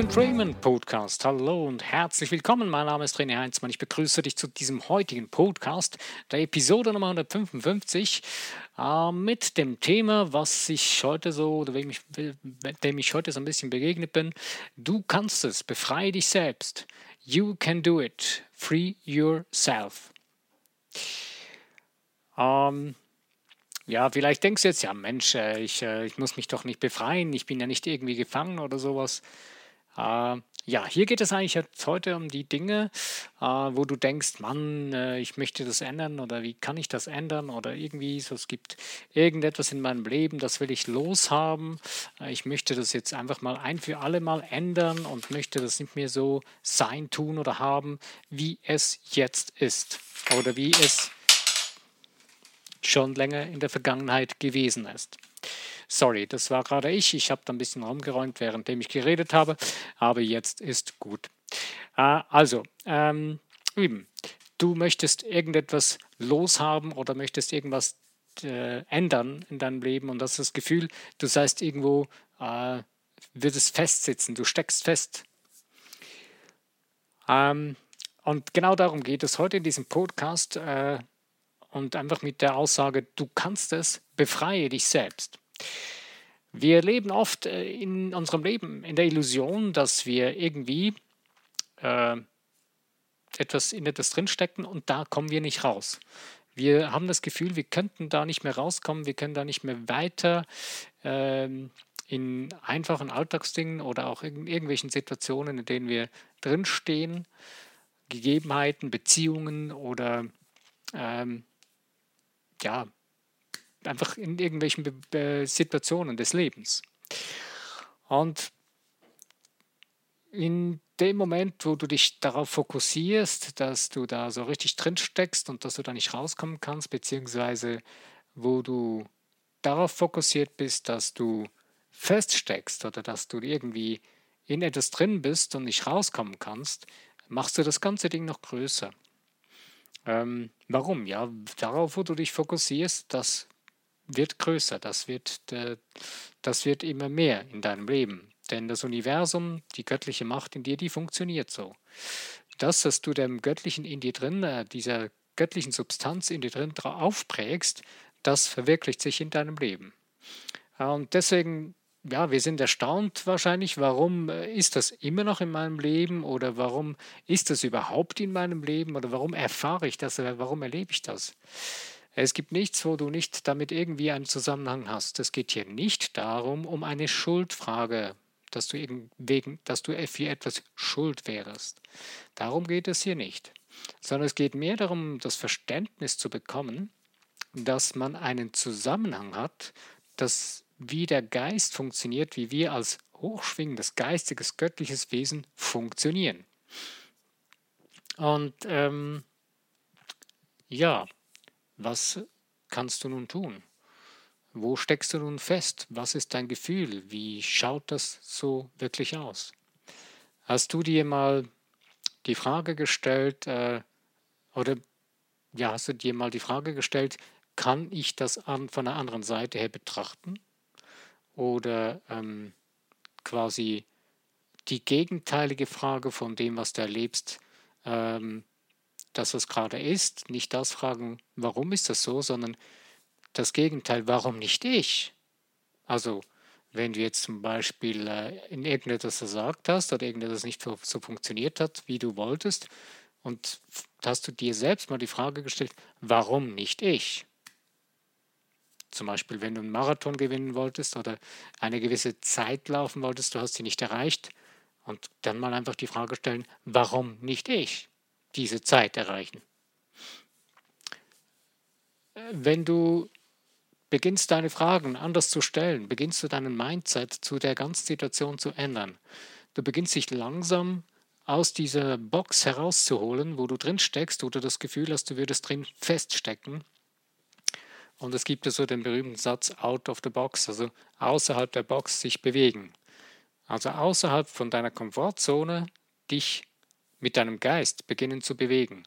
Raymond Podcast. Hallo und herzlich willkommen. Mein Name ist René Heinzmann. Ich begrüße dich zu diesem heutigen Podcast, der Episode Nummer 155, äh, mit dem Thema, was ich heute so, oder dem ich, dem ich heute so ein bisschen begegnet bin. Du kannst es, befreie dich selbst. You can do it. Free yourself. Ähm, ja, vielleicht denkst du jetzt, ja Mensch, äh, ich, äh, ich muss mich doch nicht befreien, ich bin ja nicht irgendwie gefangen oder sowas. Äh, ja, hier geht es eigentlich jetzt heute um die Dinge, äh, wo du denkst, Mann, äh, ich möchte das ändern oder wie kann ich das ändern oder irgendwie so, es gibt irgendetwas in meinem Leben, das will ich loshaben. Ich möchte das jetzt einfach mal ein für alle Mal ändern und möchte das nicht mehr so sein, tun oder haben, wie es jetzt ist oder wie es schon länger in der Vergangenheit gewesen ist. Sorry, das war gerade ich. Ich habe da ein bisschen rumgeräumt, währenddem ich geredet habe, aber jetzt ist gut. Äh, also, ähm, eben, du möchtest irgendetwas loshaben oder möchtest irgendwas äh, ändern in deinem Leben und das ist das Gefühl, du seist irgendwo, äh, würdest festsitzen, du steckst fest. Ähm, und genau darum geht es heute in diesem Podcast. Äh, und einfach mit der Aussage, du kannst es, befreie dich selbst. Wir leben oft äh, in unserem Leben in der Illusion, dass wir irgendwie äh, etwas in etwas drinstecken und da kommen wir nicht raus. Wir haben das Gefühl, wir könnten da nicht mehr rauskommen, wir können da nicht mehr weiter ähm, in einfachen Alltagsdingen oder auch in irgendwelchen Situationen, in denen wir drinstehen, Gegebenheiten, Beziehungen oder ähm, ja, einfach in irgendwelchen Be Situationen des Lebens. Und in dem Moment, wo du dich darauf fokussierst, dass du da so richtig drin steckst und dass du da nicht rauskommen kannst, beziehungsweise wo du darauf fokussiert bist, dass du feststeckst oder dass du irgendwie in etwas drin bist und nicht rauskommen kannst, machst du das ganze Ding noch größer. Ähm, warum? Ja, darauf, wo du dich fokussierst, das wird größer, das wird, äh, das wird immer mehr in deinem Leben. Denn das Universum, die göttliche Macht in dir, die funktioniert so. Das, was du dem Göttlichen in dir drin, äh, dieser göttlichen Substanz in dir drin aufprägst, das verwirklicht sich in deinem Leben. Und deswegen ja, wir sind erstaunt wahrscheinlich, warum äh, ist das immer noch in meinem Leben oder warum ist das überhaupt in meinem Leben oder warum erfahre ich das oder warum erlebe ich das? Es gibt nichts, wo du nicht damit irgendwie einen Zusammenhang hast. Es geht hier nicht darum, um eine Schuldfrage, dass du, wegen, dass du für etwas schuld wärst. Darum geht es hier nicht. Sondern es geht mehr darum, das Verständnis zu bekommen, dass man einen Zusammenhang hat, dass wie der Geist funktioniert, wie wir als hochschwingendes, geistiges, göttliches Wesen funktionieren. Und ähm, ja, was kannst du nun tun? Wo steckst du nun fest? Was ist dein Gefühl? Wie schaut das so wirklich aus? Hast du dir mal die Frage gestellt, äh, oder ja, hast du dir mal die Frage gestellt, kann ich das an, von einer anderen Seite her betrachten? oder ähm, quasi die gegenteilige Frage von dem, was du erlebst, ähm, dass es gerade ist, nicht das fragen, warum ist das so, sondern das Gegenteil, warum nicht ich? Also, wenn du jetzt zum Beispiel äh, in irgendetwas versagt hast oder irgendetwas nicht so, so funktioniert hat, wie du wolltest, und hast du dir selbst mal die Frage gestellt, warum nicht ich? Zum Beispiel, wenn du einen Marathon gewinnen wolltest oder eine gewisse Zeit laufen wolltest, du hast sie nicht erreicht. Und dann mal einfach die Frage stellen, warum nicht ich diese Zeit erreichen? Wenn du beginnst deine Fragen anders zu stellen, beginnst du deinen Mindset zu der ganzen Situation zu ändern. Du beginnst dich langsam aus dieser Box herauszuholen, wo du drin steckst, du das Gefühl hast, du würdest drin feststecken und es gibt ja so den berühmten Satz out of the box, also außerhalb der Box sich bewegen. Also außerhalb von deiner Komfortzone dich mit deinem Geist beginnen zu bewegen.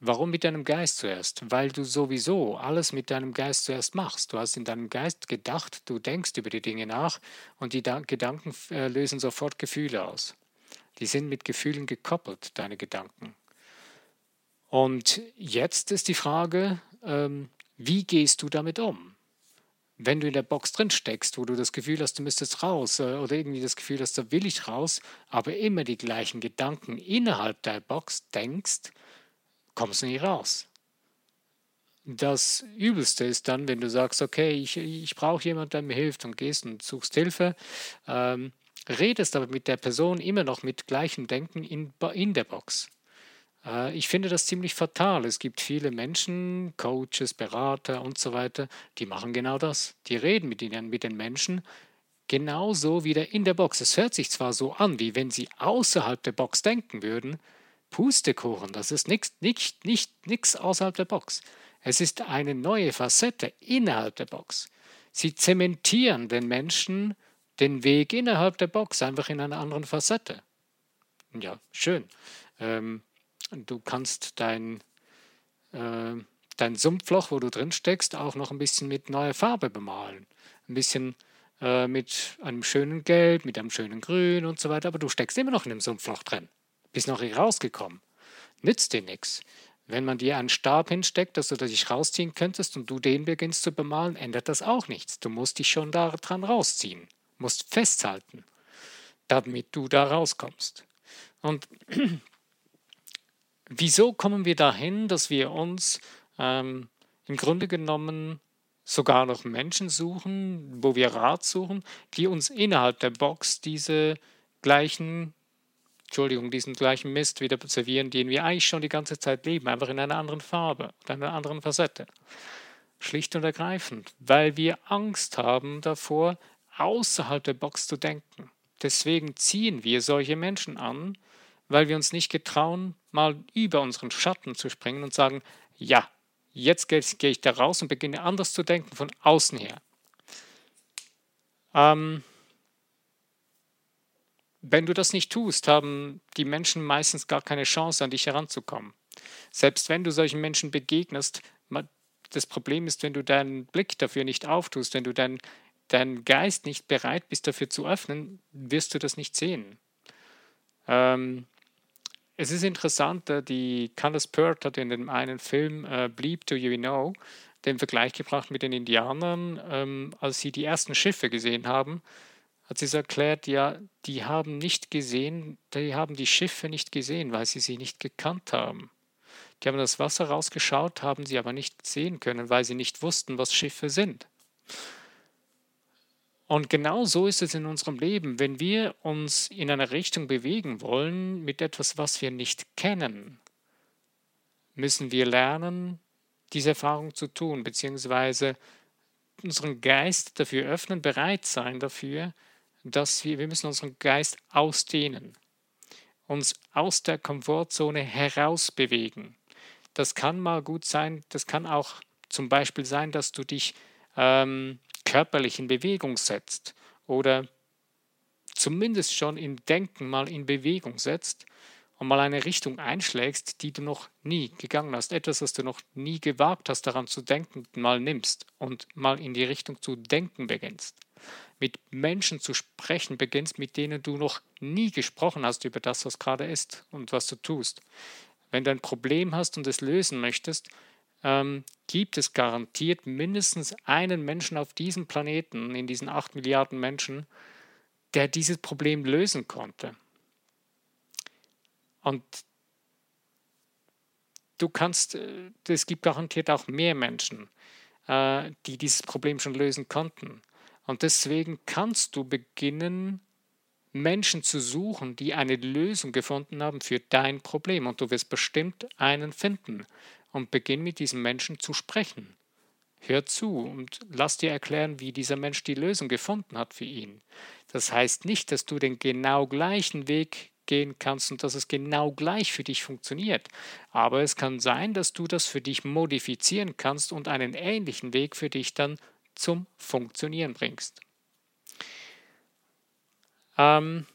Warum mit deinem Geist zuerst? Weil du sowieso alles mit deinem Geist zuerst machst. Du hast in deinem Geist gedacht, du denkst über die Dinge nach und die Gedanken äh, lösen sofort Gefühle aus. Die sind mit Gefühlen gekoppelt, deine Gedanken. Und jetzt ist die Frage, ähm, wie gehst du damit um? Wenn du in der Box drin steckst, wo du das Gefühl hast, du müsstest raus äh, oder irgendwie das Gefühl hast, da will ich raus, aber immer die gleichen Gedanken innerhalb der Box denkst, kommst du nicht raus. Das Übelste ist dann, wenn du sagst, okay, ich, ich brauche jemanden, der mir hilft und gehst und suchst Hilfe, ähm, redest aber mit der Person immer noch mit gleichem Denken in, in der Box. Äh, ich finde das ziemlich fatal. Es gibt viele Menschen, Coaches, Berater und so weiter, die machen genau das. Die reden mit, ihnen, mit den Menschen genauso wieder in der Box. Es hört sich zwar so an, wie wenn sie außerhalb der Box denken würden, Pustekuchen, das ist nichts nicht, nicht, nix außerhalb der Box. Es ist eine neue Facette innerhalb der Box. Sie zementieren den Menschen den Weg innerhalb der Box einfach in einer anderen Facette. Ja, schön. Ähm, du kannst dein, äh, dein Sumpfloch, wo du drin steckst, auch noch ein bisschen mit neuer Farbe bemalen. Ein bisschen äh, mit einem schönen Gelb, mit einem schönen Grün und so weiter, aber du steckst immer noch in dem Sumpfloch drin bist noch nicht rausgekommen. Nützt dir nichts. Wenn man dir einen Stab hinsteckt, dass du dich rausziehen könntest und du den beginnst zu bemalen, ändert das auch nichts. Du musst dich schon daran rausziehen, musst festhalten, damit du da rauskommst. Und wieso kommen wir dahin, dass wir uns ähm, im Grunde genommen sogar noch Menschen suchen, wo wir Rat suchen, die uns innerhalb der Box diese gleichen Entschuldigung, diesen gleichen Mist wieder servieren, den wir eigentlich schon die ganze Zeit leben, einfach in einer anderen Farbe, in einer anderen Facette. Schlicht und ergreifend, weil wir Angst haben davor, außerhalb der Box zu denken. Deswegen ziehen wir solche Menschen an, weil wir uns nicht getrauen, mal über unseren Schatten zu springen und sagen, ja, jetzt gehe ich da raus und beginne anders zu denken von außen her. Ähm, wenn du das nicht tust, haben die Menschen meistens gar keine Chance, an dich heranzukommen. Selbst wenn du solchen Menschen begegnest, das Problem ist, wenn du deinen Blick dafür nicht auftust, wenn du deinen dein Geist nicht bereit bist, dafür zu öffnen, wirst du das nicht sehen. Ähm, es ist interessant, äh, die Candace Pert hat in dem einen Film äh, Bleep Do You Know den Vergleich gebracht mit den Indianern, ähm, als sie die ersten Schiffe gesehen haben hat sie so erklärt, ja, die haben nicht gesehen, die haben die Schiffe nicht gesehen, weil sie sie nicht gekannt haben. Die haben das Wasser rausgeschaut, haben sie aber nicht sehen können, weil sie nicht wussten, was Schiffe sind. Und genau so ist es in unserem Leben. Wenn wir uns in eine Richtung bewegen wollen mit etwas, was wir nicht kennen, müssen wir lernen, diese Erfahrung zu tun, beziehungsweise unseren Geist dafür öffnen, bereit sein dafür, dass wir, wir müssen unseren Geist ausdehnen, uns aus der Komfortzone herausbewegen. Das kann mal gut sein, das kann auch zum Beispiel sein, dass du dich ähm, körperlich in Bewegung setzt oder zumindest schon im Denken mal in Bewegung setzt und mal eine Richtung einschlägst, die du noch nie gegangen hast, etwas, was du noch nie gewagt hast, daran zu denken, mal nimmst und mal in die Richtung zu denken beginnst mit Menschen zu sprechen beginnst, mit denen du noch nie gesprochen hast über das, was gerade ist und was du tust. Wenn du ein Problem hast und es lösen möchtest, ähm, gibt es garantiert mindestens einen Menschen auf diesem Planeten, in diesen acht Milliarden Menschen, der dieses Problem lösen konnte. Und du kannst, äh, es gibt garantiert auch mehr Menschen, äh, die dieses Problem schon lösen konnten. Und deswegen kannst du beginnen, Menschen zu suchen, die eine Lösung gefunden haben für dein Problem. Und du wirst bestimmt einen finden. Und beginn mit diesem Menschen zu sprechen. Hör zu und lass dir erklären, wie dieser Mensch die Lösung gefunden hat für ihn. Das heißt nicht, dass du den genau gleichen Weg gehen kannst und dass es genau gleich für dich funktioniert. Aber es kann sein, dass du das für dich modifizieren kannst und einen ähnlichen Weg für dich dann zum Funktionieren bringst. Ähm,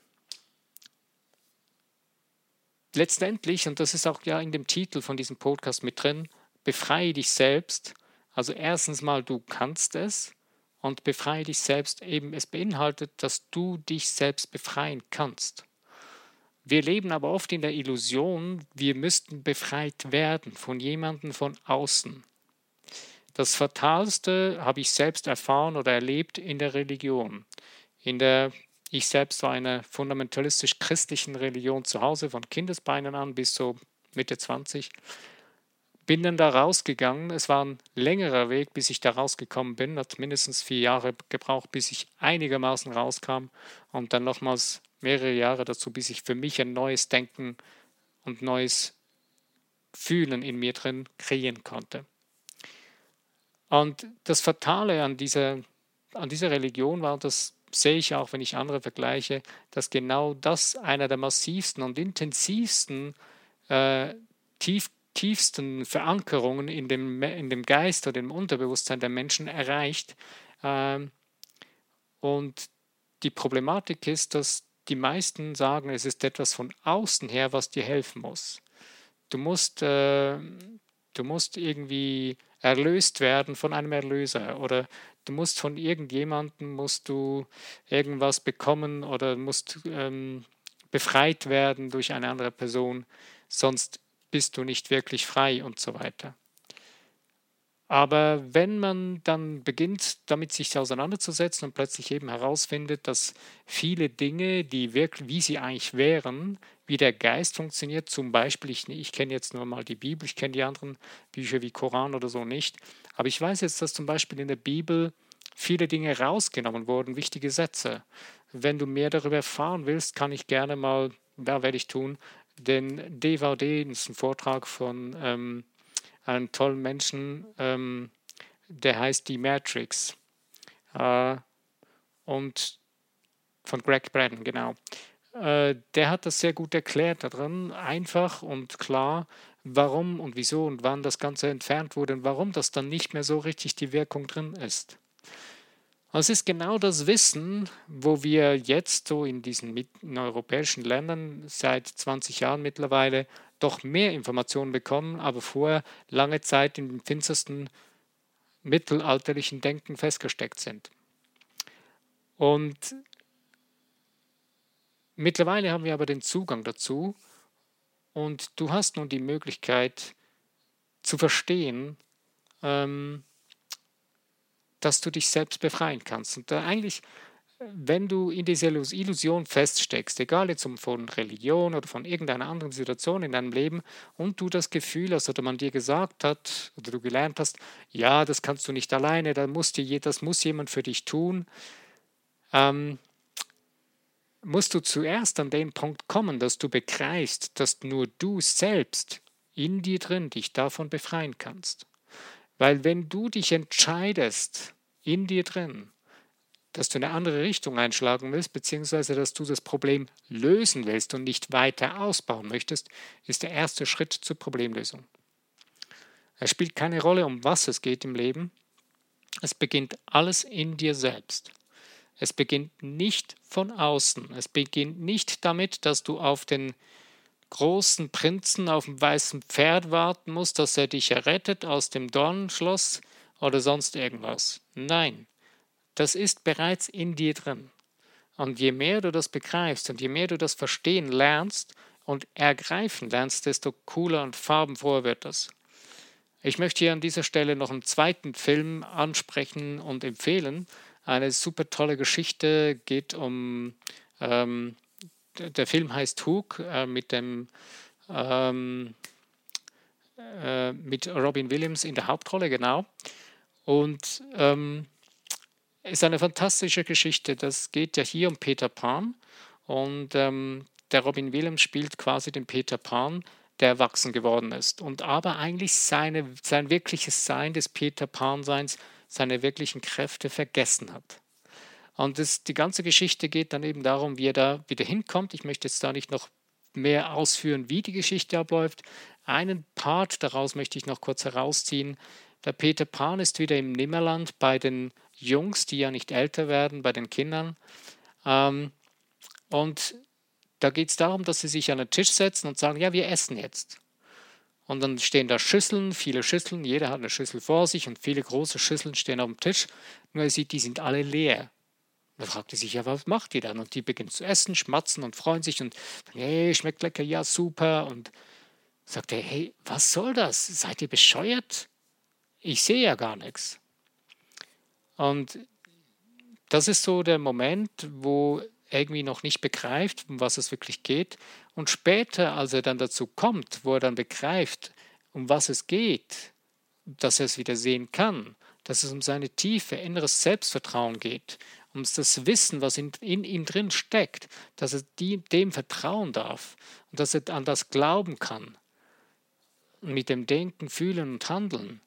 letztendlich, und das ist auch ja in dem Titel von diesem Podcast mit drin, befreie dich selbst. Also erstens mal, du kannst es und befreie dich selbst eben. Es beinhaltet, dass du dich selbst befreien kannst. Wir leben aber oft in der Illusion, wir müssten befreit werden von jemandem von außen. Das Fatalste habe ich selbst erfahren oder erlebt in der Religion. In der ich selbst war in einer fundamentalistisch-christlichen Religion zu Hause, von Kindesbeinen an bis so Mitte 20. Bin dann da rausgegangen. Es war ein längerer Weg, bis ich da rausgekommen bin. Hat mindestens vier Jahre gebraucht, bis ich einigermaßen rauskam. Und dann nochmals mehrere Jahre dazu, bis ich für mich ein neues Denken und neues Fühlen in mir drin kreieren konnte. Und das Fatale an dieser, an dieser Religion war, dass sehe ich auch, wenn ich andere vergleiche, dass genau das einer der massivsten und intensivsten, äh, tief, tiefsten Verankerungen in dem, in dem Geist oder im Unterbewusstsein der Menschen erreicht. Ähm, und die Problematik ist, dass die meisten sagen, es ist etwas von außen her, was dir helfen muss. Du musst, äh, du musst irgendwie erlöst werden von einem Erlöser oder du musst von irgendjemandem musst du irgendwas bekommen oder musst ähm, befreit werden durch eine andere Person, sonst bist du nicht wirklich frei und so weiter. Aber wenn man dann beginnt, damit sich auseinanderzusetzen und plötzlich eben herausfindet, dass viele Dinge, die wirklich, wie sie eigentlich wären, wie der Geist funktioniert, zum Beispiel, ich, ich kenne jetzt nur mal die Bibel, ich kenne die anderen Bücher wie Koran oder so nicht, aber ich weiß jetzt, dass zum Beispiel in der Bibel viele Dinge rausgenommen wurden, wichtige Sätze. Wenn du mehr darüber erfahren willst, kann ich gerne mal, da werde ich tun, den DVD, das ist ein Vortrag von ähm, einen tollen Menschen, ähm, der heißt Die Matrix. Äh, und von Greg Braden, genau. Äh, der hat das sehr gut erklärt darin, einfach und klar, warum und wieso und wann das Ganze entfernt wurde und warum das dann nicht mehr so richtig die Wirkung drin ist. Es ist genau das Wissen, wo wir jetzt so in diesen in europäischen Ländern seit 20 Jahren mittlerweile doch mehr Informationen bekommen, aber vorher lange Zeit in dem finstersten mittelalterlichen Denken festgesteckt sind. Und mittlerweile haben wir aber den Zugang dazu und du hast nun die Möglichkeit zu verstehen, ähm, dass du dich selbst befreien kannst. Und da eigentlich wenn du in dieser Illusion feststeckst, egal jetzt um von Religion oder von irgendeiner anderen Situation in deinem Leben und du das Gefühl hast oder man dir gesagt hat oder du gelernt hast, ja, das kannst du nicht alleine, das muss, dir, das muss jemand für dich tun, ähm, musst du zuerst an den Punkt kommen, dass du begreifst, dass nur du selbst in dir drin dich davon befreien kannst. Weil wenn du dich entscheidest, in dir drin, dass du eine andere Richtung einschlagen willst, beziehungsweise dass du das Problem lösen willst und nicht weiter ausbauen möchtest, ist der erste Schritt zur Problemlösung. Es spielt keine Rolle, um was es geht im Leben. Es beginnt alles in dir selbst. Es beginnt nicht von außen. Es beginnt nicht damit, dass du auf den großen Prinzen auf dem weißen Pferd warten musst, dass er dich errettet aus dem Dornenschloss oder sonst irgendwas. Nein, das ist bereits in dir drin. Und je mehr du das begreifst und je mehr du das verstehen lernst und ergreifen lernst, desto cooler und farbenfroher wird das. Ich möchte hier an dieser Stelle noch einen zweiten Film ansprechen und empfehlen. Eine super tolle Geschichte geht um, ähm, der Film heißt Hook äh, mit dem ähm, äh, mit Robin Williams in der Hauptrolle, genau. Und ähm, ist eine fantastische Geschichte. Das geht ja hier um Peter Pan und ähm, der Robin Williams spielt quasi den Peter Pan, der erwachsen geworden ist und aber eigentlich seine, sein wirkliches Sein des Peter Pan-Seins, seine wirklichen Kräfte vergessen hat. Und das, die ganze Geschichte geht dann eben darum, wie er da wieder hinkommt. Ich möchte jetzt da nicht noch mehr ausführen, wie die Geschichte abläuft. Einen Part daraus möchte ich noch kurz herausziehen. Der Peter Pan ist wieder im Nimmerland bei den Jungs, die ja nicht älter werden, bei den Kindern. Ähm, und Da geht es darum, dass sie sich an den Tisch setzen und sagen, ja, wir essen jetzt. Und dann stehen da Schüsseln, viele Schüsseln, jeder hat eine Schüssel vor sich und viele große Schüsseln stehen auf dem Tisch. Nur er sieht, die sind alle leer. Da fragt er sich, ja, was macht die dann? Und die beginnen zu essen, schmatzen und freuen sich und, hey, schmeckt lecker, ja, super. Und sagt er, hey, was soll das? Seid ihr bescheuert? Ich sehe ja gar nichts. Und das ist so der Moment, wo irgendwie noch nicht begreift, um was es wirklich geht. Und später, als er dann dazu kommt, wo er dann begreift, um was es geht, dass er es wieder sehen kann, dass es um seine tiefe inneres Selbstvertrauen geht, um das Wissen, was in, in ihm drin steckt, dass er die, dem vertrauen darf und dass er an das glauben kann. Und mit dem Denken, Fühlen und Handeln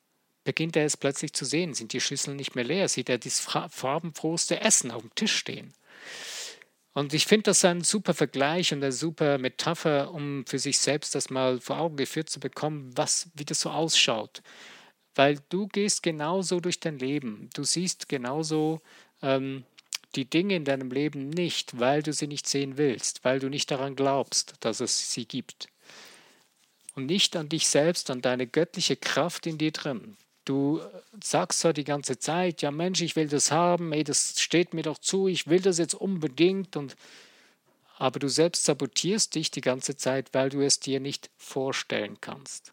beginnt er es plötzlich zu sehen. Sind die Schüsseln nicht mehr leer? Sieht er das farbenfrohste Essen auf dem Tisch stehen? Und ich finde das ein super Vergleich und eine super Metapher, um für sich selbst das mal vor Augen geführt zu bekommen, was, wie das so ausschaut. Weil du gehst genauso durch dein Leben. Du siehst genauso ähm, die Dinge in deinem Leben nicht, weil du sie nicht sehen willst, weil du nicht daran glaubst, dass es sie gibt. Und nicht an dich selbst, an deine göttliche Kraft in dir drin. Du sagst zwar die ganze Zeit, ja Mensch, ich will das haben, ey, das steht mir doch zu, ich will das jetzt unbedingt und aber du selbst sabotierst dich die ganze Zeit, weil du es dir nicht vorstellen kannst.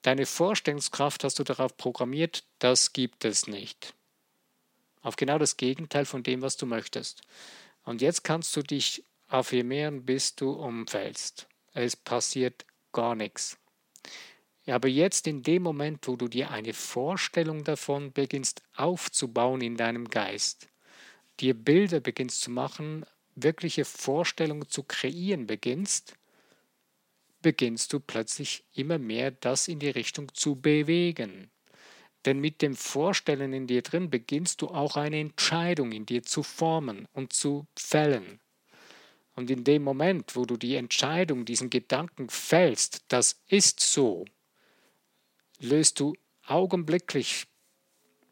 Deine Vorstellungskraft hast du darauf programmiert, das gibt es nicht. Auf genau das Gegenteil von dem, was du möchtest. Und jetzt kannst du dich affirmieren, bis du umfällst. Es passiert gar nichts. Aber jetzt in dem Moment, wo du dir eine Vorstellung davon beginnst aufzubauen in deinem Geist, dir Bilder beginnst zu machen, wirkliche Vorstellungen zu kreieren beginnst, beginnst du plötzlich immer mehr das in die Richtung zu bewegen. Denn mit dem Vorstellen in dir drin beginnst du auch eine Entscheidung in dir zu formen und zu fällen. Und in dem Moment, wo du die Entscheidung, diesen Gedanken fällst, das ist so, löst du augenblicklich,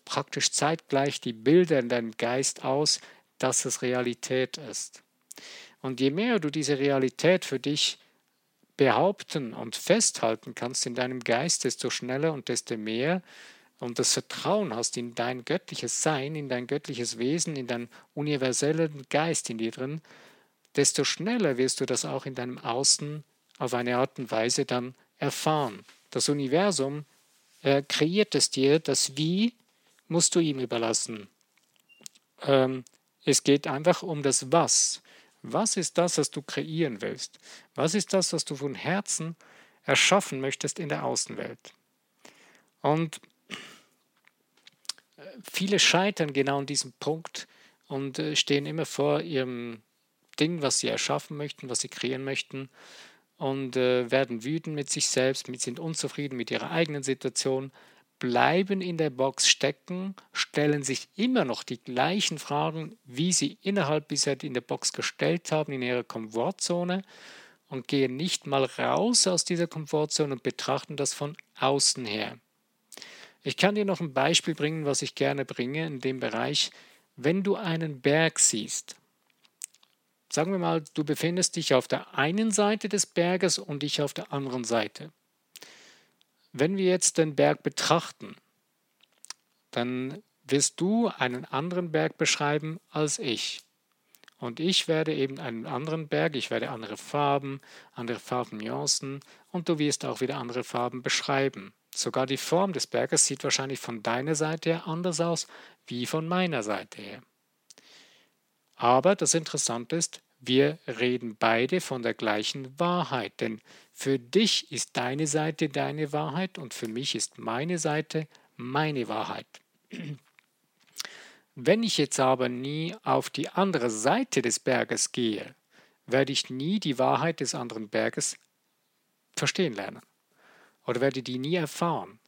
praktisch zeitgleich die Bilder in deinem Geist aus, dass es Realität ist. Und je mehr du diese Realität für dich behaupten und festhalten kannst in deinem Geist, desto schneller und desto mehr und das Vertrauen hast in dein göttliches Sein, in dein göttliches Wesen, in deinen universellen Geist in dir drin, desto schneller wirst du das auch in deinem Außen auf eine Art und Weise dann erfahren. Das Universum er kreiert es dir. Das Wie musst du ihm überlassen. Ähm, es geht einfach um das Was. Was ist das, was du kreieren willst? Was ist das, was du von Herzen erschaffen möchtest in der Außenwelt? Und äh, viele scheitern genau an diesem Punkt und äh, stehen immer vor ihrem Ding, was sie erschaffen möchten, was sie kreieren möchten und äh, werden wütend mit sich selbst, mit, sind unzufrieden mit ihrer eigenen Situation, bleiben in der Box stecken, stellen sich immer noch die gleichen Fragen, wie sie innerhalb bisher in der Box gestellt haben, in ihrer Komfortzone und gehen nicht mal raus aus dieser Komfortzone und betrachten das von außen her. Ich kann dir noch ein Beispiel bringen, was ich gerne bringe in dem Bereich. Wenn du einen Berg siehst, sagen wir mal, du befindest dich auf der einen Seite des Berges und ich auf der anderen Seite. Wenn wir jetzt den Berg betrachten, dann wirst du einen anderen Berg beschreiben als ich. Und ich werde eben einen anderen Berg, ich werde andere Farben, andere Farbennuancen und du wirst auch wieder andere Farben beschreiben. Sogar die Form des Berges sieht wahrscheinlich von deiner Seite her anders aus wie von meiner Seite her. Aber das Interessante ist, wir reden beide von der gleichen Wahrheit, denn für dich ist deine Seite deine Wahrheit und für mich ist meine Seite meine Wahrheit. Wenn ich jetzt aber nie auf die andere Seite des Berges gehe, werde ich nie die Wahrheit des anderen Berges verstehen lernen oder werde die nie erfahren.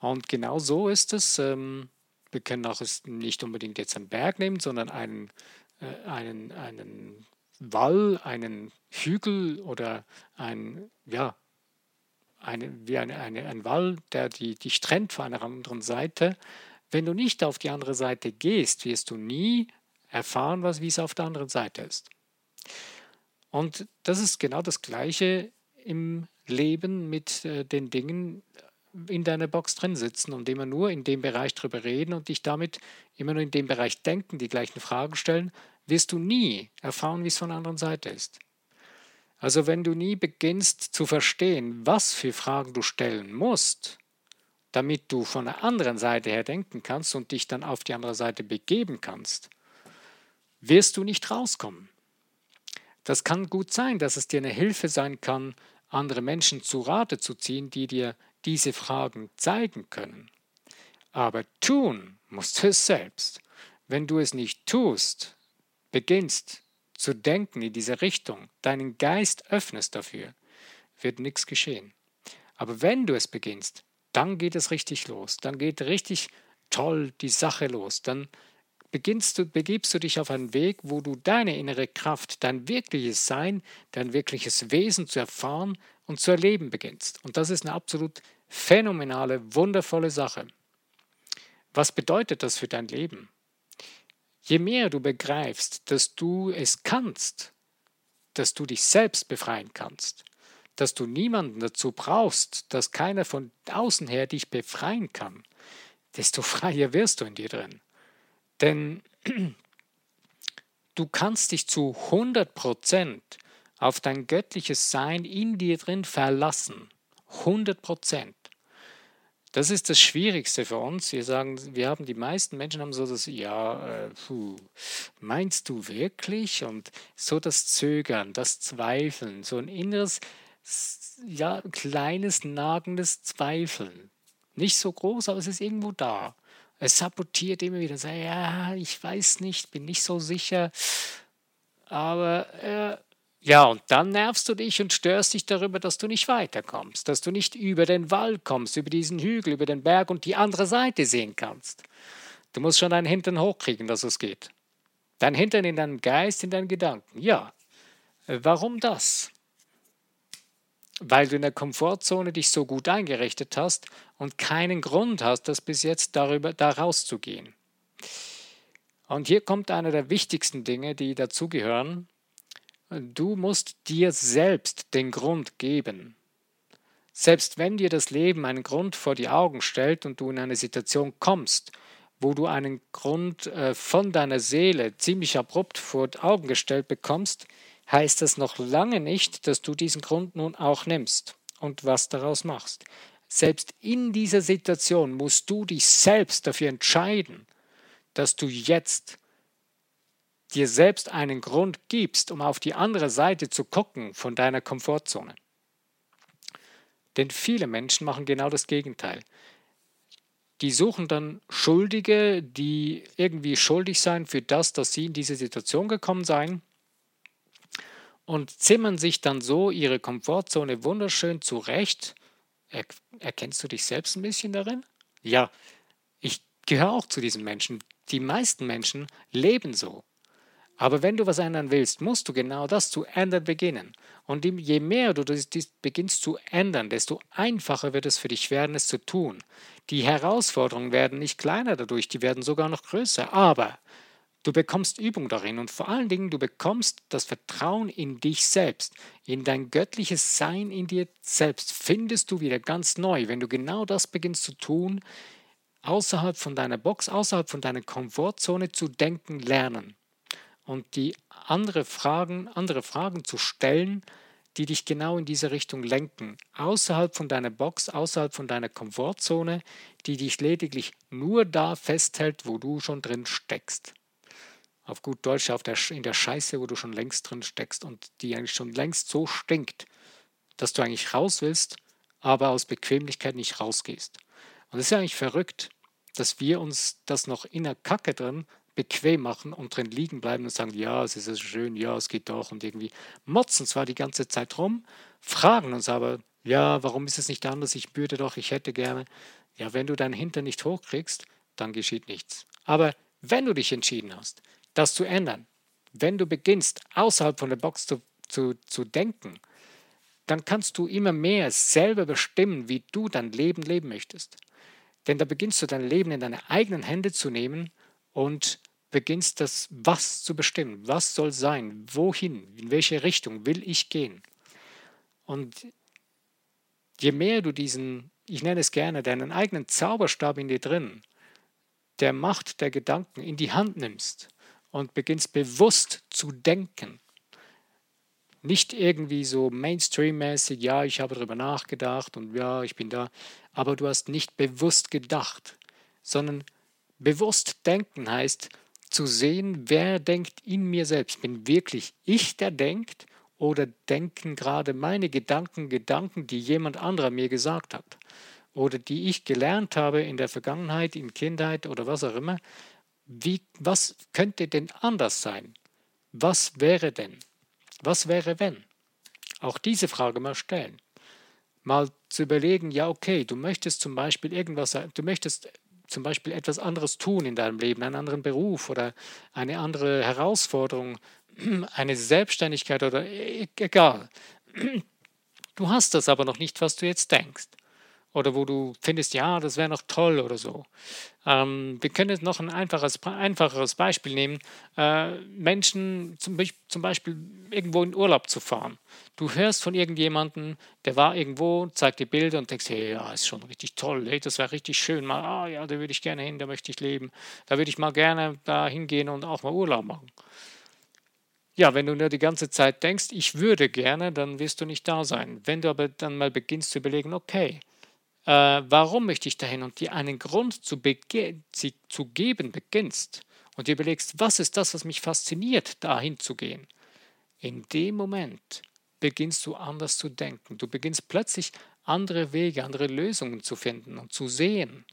Und genau so ist es. Ähm, wir können auch nicht unbedingt jetzt einen Berg nehmen, sondern einen einen, einen Wall, einen Hügel oder ein, ja, eine, wie eine, eine, ein Wall, der die, dich trennt von einer anderen Seite. Wenn du nicht auf die andere Seite gehst, wirst du nie erfahren, was, wie es auf der anderen Seite ist. Und das ist genau das Gleiche im Leben mit äh, den Dingen in deiner Box drin sitzen und immer nur in dem Bereich drüber reden und dich damit immer nur in dem Bereich denken, die gleichen Fragen stellen, wirst du nie erfahren, wie es von der anderen Seite ist. Also wenn du nie beginnst zu verstehen, was für Fragen du stellen musst, damit du von der anderen Seite her denken kannst und dich dann auf die andere Seite begeben kannst, wirst du nicht rauskommen. Das kann gut sein, dass es dir eine Hilfe sein kann, andere Menschen zu Rate zu ziehen, die dir diese Fragen zeigen können. Aber tun musst du es selbst. Wenn du es nicht tust, beginnst zu denken in diese Richtung, deinen Geist öffnest dafür, wird nichts geschehen. Aber wenn du es beginnst, dann geht es richtig los. Dann geht richtig toll die Sache los. Dann beginnst du, begibst du dich auf einen Weg, wo du deine innere Kraft, dein wirkliches Sein, dein wirkliches Wesen zu erfahren und zu erleben beginnst. Und das ist eine absolut phänomenale, wundervolle Sache. Was bedeutet das für dein Leben? Je mehr du begreifst, dass du es kannst, dass du dich selbst befreien kannst, dass du niemanden dazu brauchst, dass keiner von außen her dich befreien kann, desto freier wirst du in dir drin. Denn du kannst dich zu 100% auf dein göttliches Sein in dir drin verlassen. 100%. Das ist das Schwierigste für uns. Wir sagen, wir haben die meisten Menschen haben so das, ja, äh, puh, meinst du wirklich? Und so das Zögern, das Zweifeln, so ein inneres, ja, kleines, nagendes Zweifeln. Nicht so groß, aber es ist irgendwo da. Es sabotiert immer wieder. Sagt, ja, ich weiß nicht, bin nicht so sicher. Aber äh, ja, und dann nervst du dich und störst dich darüber, dass du nicht weiterkommst, dass du nicht über den Wald kommst, über diesen Hügel, über den Berg und die andere Seite sehen kannst. Du musst schon deinen Hintern hochkriegen, dass es geht. Dein Hintern in deinem Geist, in deinen Gedanken. Ja. Warum das? Weil du in der Komfortzone dich so gut eingerichtet hast und keinen Grund hast, das bis jetzt darüber da rauszugehen. Und hier kommt einer der wichtigsten Dinge, die dazugehören, Du musst dir selbst den Grund geben. Selbst wenn dir das Leben einen Grund vor die Augen stellt und du in eine Situation kommst, wo du einen Grund äh, von deiner Seele ziemlich abrupt vor die Augen gestellt bekommst, heißt das noch lange nicht, dass du diesen Grund nun auch nimmst und was daraus machst. Selbst in dieser Situation musst du dich selbst dafür entscheiden, dass du jetzt dir selbst einen Grund gibst, um auf die andere Seite zu gucken von deiner Komfortzone. Denn viele Menschen machen genau das Gegenteil. Die suchen dann Schuldige, die irgendwie schuldig sein für das, dass sie in diese Situation gekommen seien und zimmern sich dann so ihre Komfortzone wunderschön zurecht. Er, erkennst du dich selbst ein bisschen darin? Ja, ich gehöre auch zu diesen Menschen. Die meisten Menschen leben so. Aber wenn du was ändern willst, musst du genau das zu ändern beginnen. Und je mehr du das beginnst zu ändern, desto einfacher wird es für dich werden, es zu tun. Die Herausforderungen werden nicht kleiner dadurch, die werden sogar noch größer. Aber du bekommst Übung darin und vor allen Dingen du bekommst das Vertrauen in dich selbst, in dein göttliches Sein in dir selbst. Findest du wieder ganz neu, wenn du genau das beginnst zu tun, außerhalb von deiner Box, außerhalb von deiner Komfortzone zu denken lernen und die andere Fragen, andere Fragen zu stellen, die dich genau in diese Richtung lenken, außerhalb von deiner Box, außerhalb von deiner Komfortzone, die dich lediglich nur da festhält, wo du schon drin steckst. Auf gut Deutsch auf der, in der Scheiße, wo du schon längst drin steckst und die eigentlich schon längst so stinkt, dass du eigentlich raus willst, aber aus Bequemlichkeit nicht rausgehst. Und es ist ja eigentlich verrückt, dass wir uns das noch in der Kacke drin bequem machen und drin liegen bleiben und sagen, ja, es ist so schön, ja, es geht doch und irgendwie motzen zwar die ganze Zeit rum, fragen uns aber, ja, warum ist es nicht anders? Ich würde doch, ich hätte gerne. Ja, wenn du deinen Hintern nicht hochkriegst, dann geschieht nichts. Aber wenn du dich entschieden hast, das zu ändern, wenn du beginnst, außerhalb von der Box zu, zu, zu denken, dann kannst du immer mehr selber bestimmen, wie du dein Leben leben möchtest. Denn da beginnst du dein Leben in deine eigenen Hände zu nehmen und beginnst das Was zu bestimmen. Was soll sein? Wohin? In welche Richtung will ich gehen? Und je mehr du diesen, ich nenne es gerne, deinen eigenen Zauberstab in dir drin, der Macht der Gedanken in die Hand nimmst und beginnst bewusst zu denken, nicht irgendwie so Mainstream-mäßig, ja, ich habe darüber nachgedacht und ja, ich bin da, aber du hast nicht bewusst gedacht, sondern bewusst denken heißt zu sehen, wer denkt in mir selbst. Bin wirklich ich, der denkt, oder denken gerade meine Gedanken Gedanken, die jemand anderer mir gesagt hat oder die ich gelernt habe in der Vergangenheit, in Kindheit oder was auch immer. Wie, was könnte denn anders sein? Was wäre denn? Was wäre wenn? Auch diese Frage mal stellen. Mal zu überlegen, ja, okay, du möchtest zum Beispiel irgendwas, du möchtest zum Beispiel etwas anderes tun in deinem Leben, einen anderen Beruf oder eine andere Herausforderung, eine Selbstständigkeit oder e-, egal. Du hast das aber noch nicht, was du jetzt denkst oder wo du findest, ja, das wäre noch toll oder so. Ähm, wir können jetzt noch ein einfaches, einfacheres Beispiel nehmen. Äh, Menschen zum, zum, Beispiel irgendwo in Urlaub zu fahren. Du hörst von irgendjemandem, der war irgendwo, zeigt dir Bilder und denkst, hey, ja, ist schon richtig toll, hey, das wäre richtig schön, mal, ah ja, da würde ich gerne hin, da möchte ich leben, da würde ich mal gerne da hingehen und auch mal Urlaub machen. Ja, wenn du nur die ganze Zeit denkst, ich würde gerne, dann wirst du nicht da sein. Wenn du aber dann mal beginnst zu überlegen, okay, äh, warum möchte ich dahin und dir einen Grund zu, zu geben beginnst und dir überlegst, was ist das, was mich fasziniert, dahin zu gehen, in dem Moment beginnst du anders zu denken. Du beginnst plötzlich andere Wege, andere Lösungen zu finden und zu sehen.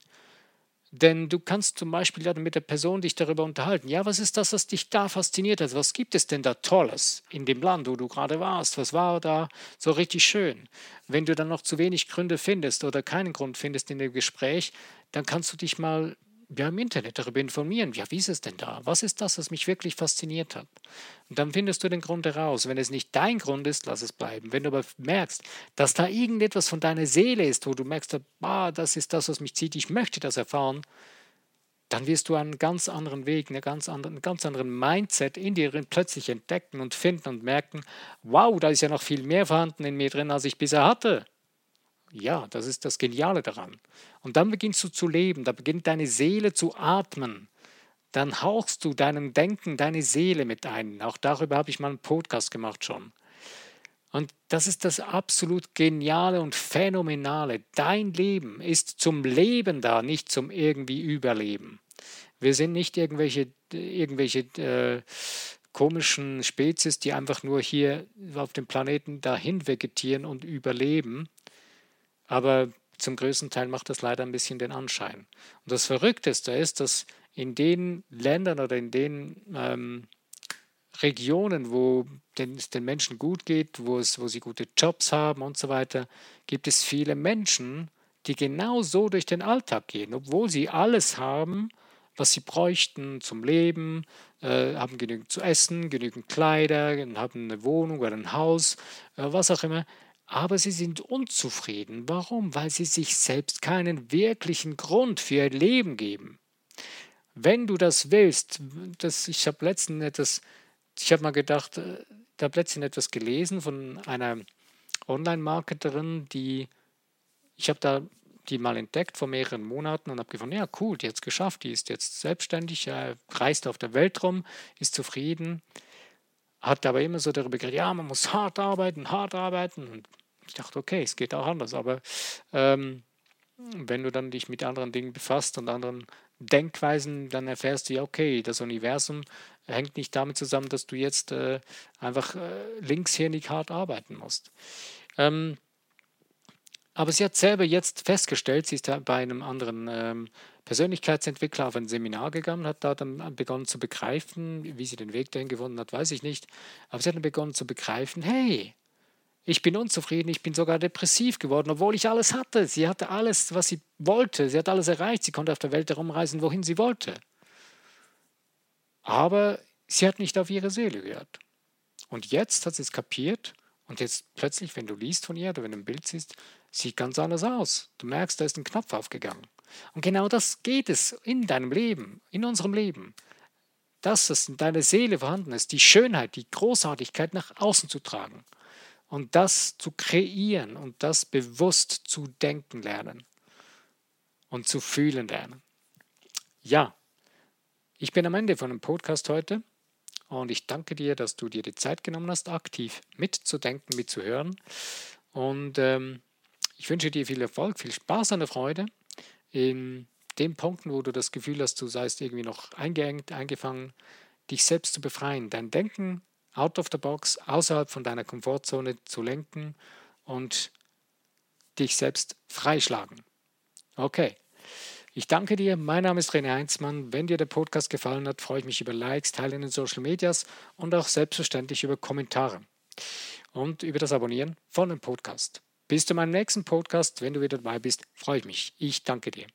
Denn du kannst zum Beispiel dann mit der Person dich darüber unterhalten. Ja, was ist das, was dich da fasziniert hat? Was gibt es denn da Tolles in dem Land, wo du gerade warst? Was war da so richtig schön? Wenn du dann noch zu wenig Gründe findest oder keinen Grund findest in dem Gespräch, dann kannst du dich mal ja, im Internet darüber informieren. Ja, wie ist es denn da? Was ist das, was mich wirklich fasziniert hat? Und dann findest du den Grund heraus. Wenn es nicht dein Grund ist, lass es bleiben. Wenn du aber merkst, dass da irgendetwas von deiner Seele ist, wo du merkst, ah, das ist das, was mich zieht, ich möchte das erfahren, dann wirst du einen ganz anderen Weg, einen ganz anderen, einen ganz anderen Mindset in dir plötzlich entdecken und finden und merken, wow, da ist ja noch viel mehr vorhanden in mir drin, als ich bisher hatte. Ja, das ist das Geniale daran. Und dann beginnst du zu leben, da beginnt deine Seele zu atmen. Dann hauchst du deinem Denken deine Seele mit ein. Auch darüber habe ich mal einen Podcast gemacht schon. Und das ist das absolut Geniale und Phänomenale. Dein Leben ist zum Leben da, nicht zum irgendwie Überleben. Wir sind nicht irgendwelche, irgendwelche äh, komischen Spezies, die einfach nur hier auf dem Planeten dahin vegetieren und überleben, aber zum größten Teil macht das leider ein bisschen den Anschein. Und das Verrückteste ist, dass in den Ländern oder in den ähm, Regionen, wo es den Menschen gut geht, wo, es, wo sie gute Jobs haben und so weiter, gibt es viele Menschen, die genau so durch den Alltag gehen, obwohl sie alles haben, was sie bräuchten zum Leben, äh, haben genügend zu essen, genügend Kleider, haben eine Wohnung oder ein Haus, äh, was auch immer aber sie sind unzufrieden. Warum? Weil sie sich selbst keinen wirklichen Grund für ihr Leben geben. Wenn du das willst, das, ich habe letztens etwas, ich habe mal gedacht, äh, ich habe letztens etwas gelesen von einer Online-Marketerin, die, ich habe da die mal entdeckt vor mehreren Monaten und habe gefunden, ja cool, die hat es geschafft, die ist jetzt selbstständig, reist auf der Welt rum, ist zufrieden, hat aber immer so darüber geredet, ja, man muss hart arbeiten, hart arbeiten und ich dachte, okay, es geht auch anders, aber ähm, wenn du dann dich mit anderen Dingen befasst und anderen Denkweisen, dann erfährst du ja, okay, das Universum hängt nicht damit zusammen, dass du jetzt äh, einfach äh, linkshirnig hart arbeiten musst. Ähm, aber sie hat selber jetzt festgestellt, sie ist bei einem anderen ähm, Persönlichkeitsentwickler auf ein Seminar gegangen, hat da dann begonnen zu begreifen, wie sie den Weg dahin gefunden hat, weiß ich nicht. Aber sie hat dann begonnen zu begreifen, hey, ich bin unzufrieden, ich bin sogar depressiv geworden, obwohl ich alles hatte. Sie hatte alles, was sie wollte. Sie hat alles erreicht. Sie konnte auf der Welt herumreisen, wohin sie wollte. Aber sie hat nicht auf ihre Seele gehört. Und jetzt hat sie es kapiert und jetzt plötzlich, wenn du liest von ihr oder wenn du ein Bild siehst, sieht ganz anders aus. Du merkst, da ist ein Knopf aufgegangen. Und genau das geht es in deinem Leben, in unserem Leben. das, was in deiner Seele vorhanden ist, die Schönheit, die Großartigkeit nach außen zu tragen und das zu kreieren und das bewusst zu denken lernen und zu fühlen lernen. Ja, ich bin am Ende von dem Podcast heute und ich danke dir, dass du dir die Zeit genommen hast, aktiv mitzudenken, mitzuhören. Und ähm, ich wünsche dir viel Erfolg, viel Spaß und Freude in den Punkten, wo du das Gefühl hast, du seist irgendwie noch eingeengt, eingefangen, dich selbst zu befreien, dein Denken out of the box, außerhalb von deiner Komfortzone zu lenken und dich selbst freischlagen. Okay. Ich danke dir. Mein Name ist René Heinzmann. Wenn dir der Podcast gefallen hat, freue ich mich über Likes, Teilen in den Social Medias und auch selbstverständlich über Kommentare und über das Abonnieren von dem Podcast. Bis zu meinem nächsten Podcast, wenn du wieder dabei bist, freue ich mich. Ich danke dir.